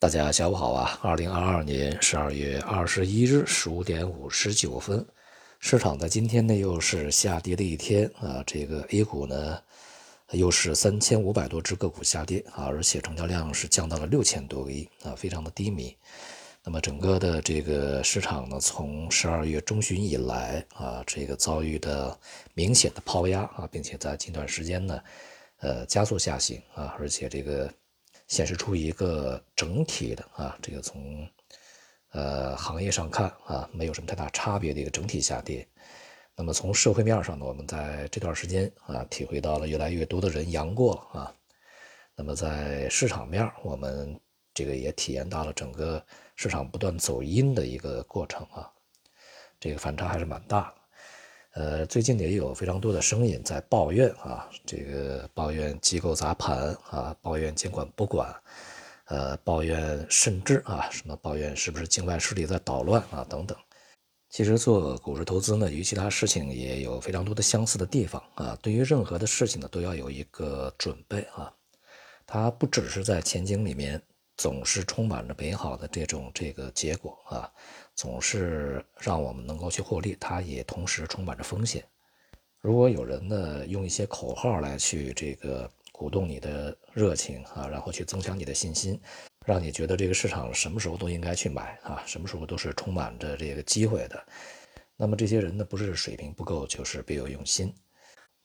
大家下午好啊！二零二二年十二月二十一日十五点五十九分，市场在今天呢又是下跌的一天啊。这个 A 股呢又是三千五百多只个股下跌啊，而且成交量是降到了六千多个亿啊，非常的低迷。那么整个的这个市场呢，从十二月中旬以来啊，这个遭遇的明显的抛压啊，并且在近段时间呢，呃，加速下行啊，而且这个显示出一个整体的啊，这个从呃行业上看啊，没有什么太大差别的一个整体下跌。那么从社会面上呢，我们在这段时间啊，体会到了越来越多的人阳过啊。那么在市场面，我们这个也体验到了整个。市场不断走阴的一个过程啊，这个反差还是蛮大。呃，最近也有非常多的声音在抱怨啊，这个抱怨机构砸盘啊，抱怨监管不管，呃，抱怨甚至啊，什么抱怨是不是境外势力在捣乱啊等等。其实做股市投资呢，与其他事情也有非常多的相似的地方啊。对于任何的事情呢，都要有一个准备啊，它不只是在前景里面。总是充满着美好的这种这个结果啊，总是让我们能够去获利。它也同时充满着风险。如果有人呢用一些口号来去这个鼓动你的热情啊，然后去增强你的信心，让你觉得这个市场什么时候都应该去买啊，什么时候都是充满着这个机会的，那么这些人呢不是水平不够，就是别有用心。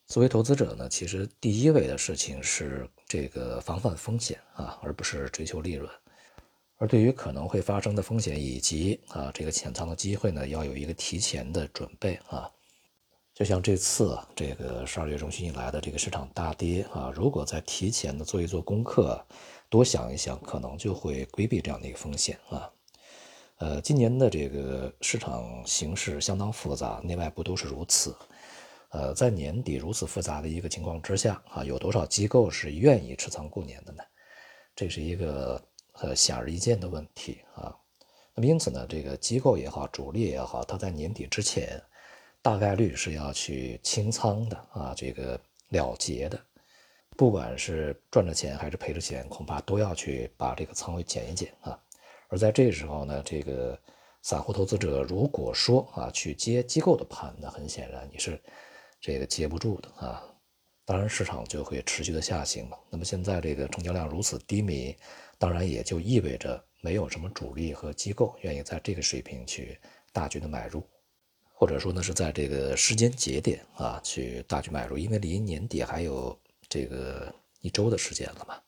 作为投资者呢，其实第一位的事情是这个防范风险啊，而不是追求利润。而对于可能会发生的风险以及啊这个潜藏的机会呢，要有一个提前的准备啊。就像这次这个十二月中旬以来的这个市场大跌啊，如果在提前的做一做功课，多想一想，可能就会规避这样的一个风险啊。呃，今年的这个市场形势相当复杂，内外部都是如此。呃，在年底如此复杂的一个情况之下啊，有多少机构是愿意持仓过年的呢？这是一个呃显而易见的问题啊。那么因此呢，这个机构也好，主力也好，它在年底之前大概率是要去清仓的啊，这个了结的，不管是赚着钱还是赔着钱，恐怕都要去把这个仓位减一减啊。而在这时候呢，这个散户投资者如果说啊去接机构的盘，那很显然你是。这个接不住的啊，当然市场就会持续的下行嘛。那么现在这个成交量如此低迷，当然也就意味着没有什么主力和机构愿意在这个水平去大举的买入，或者说呢是在这个时间节点啊去大举买入，因为离年底还有这个一周的时间了嘛。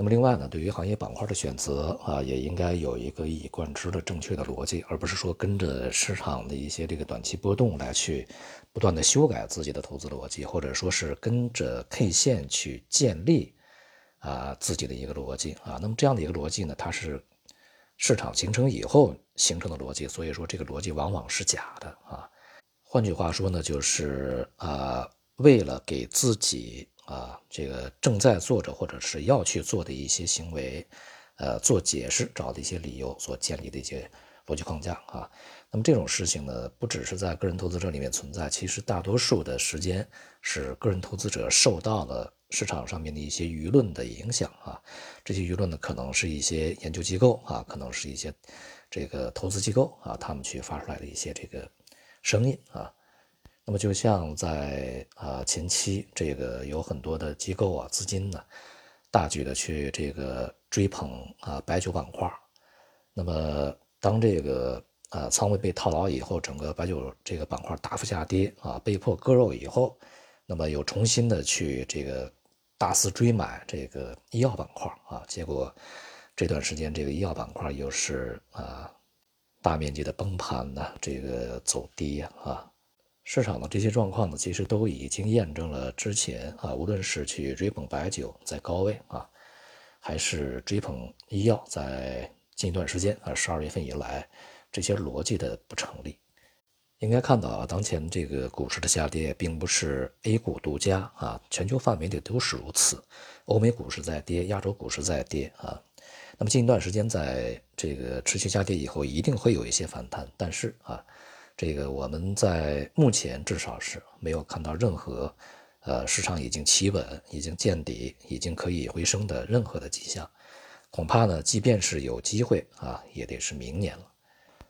那么另外呢，对于行业板块的选择啊，也应该有一个一以贯之的正确的逻辑，而不是说跟着市场的一些这个短期波动来去不断的修改自己的投资逻辑，或者说是跟着 K 线去建立啊自己的一个逻辑啊。那么这样的一个逻辑呢，它是市场形成以后形成的逻辑，所以说这个逻辑往往是假的啊。换句话说呢，就是啊，为了给自己。啊，这个正在做着或者是要去做的一些行为，呃，做解释，找的一些理由所建立的一些逻辑框架啊。那么这种事情呢，不只是在个人投资者里面存在，其实大多数的时间是个人投资者受到了市场上面的一些舆论的影响啊。这些舆论呢，可能是一些研究机构啊，可能是一些这个投资机构啊，他们去发出来的一些这个声音啊。那么就像在啊前期，这个有很多的机构啊资金呢，大举的去这个追捧啊白酒板块那么当这个啊仓位被套牢以后，整个白酒这个板块大幅下跌啊，被迫割肉以后，那么又重新的去这个大肆追买这个医药板块啊，结果这段时间这个医药板块又是啊大面积的崩盘呢，这个走低啊。市场的这些状况呢，其实都已经验证了之前啊，无论是去追捧白酒在高位啊，还是追捧医药，在近一段时间啊，十二月份以来，这些逻辑的不成立。应该看到啊，当前这个股市的下跌，并不是 A 股独家啊，全球范围内都是如此。欧美股市在跌，亚洲股市在跌啊。那么近一段时间在这个持续下跌以后，一定会有一些反弹，但是啊。这个我们在目前至少是没有看到任何，呃，市场已经企稳、已经见底、已经可以回升的任何的迹象，恐怕呢，即便是有机会啊，也得是明年了。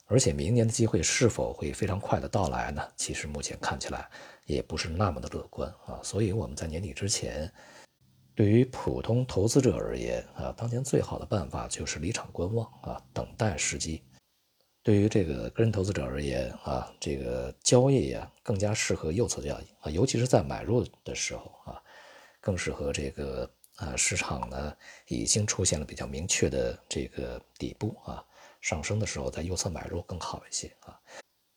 而且明年的机会是否会非常快的到来呢？其实目前看起来也不是那么的乐观啊。所以我们在年底之前，对于普通投资者而言啊，当前最好的办法就是离场观望啊，等待时机。对于这个个人投资者而言啊，这个交易呀更加适合右侧交易啊，尤其是在买入的时候啊，更适合这个啊市场呢已经出现了比较明确的这个底部啊，上升的时候在右侧买入更好一些啊。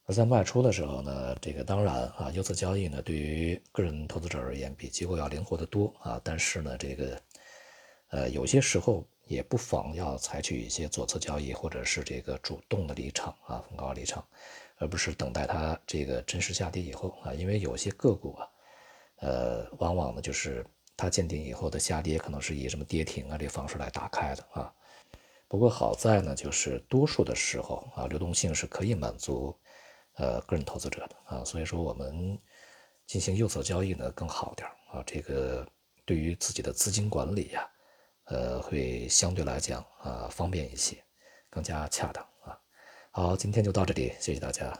而在卖出的时候呢，这个当然啊，右侧交易呢对于个人投资者而言比机构要灵活得多啊，但是呢这个呃有些时候。也不妨要采取一些左侧交易，或者是这个主动的离场啊，逢高离场，而不是等待它这个真实下跌以后啊，因为有些个股啊，呃，往往呢就是它见顶以后的下跌，可能是以什么跌停啊这方式来打开的啊。不过好在呢，就是多数的时候啊，流动性是可以满足呃个人投资者的啊，所以说我们进行右侧交易呢更好点啊，这个对于自己的资金管理呀。呃，会相对来讲啊方便一些，更加恰当啊。好，今天就到这里，谢谢大家。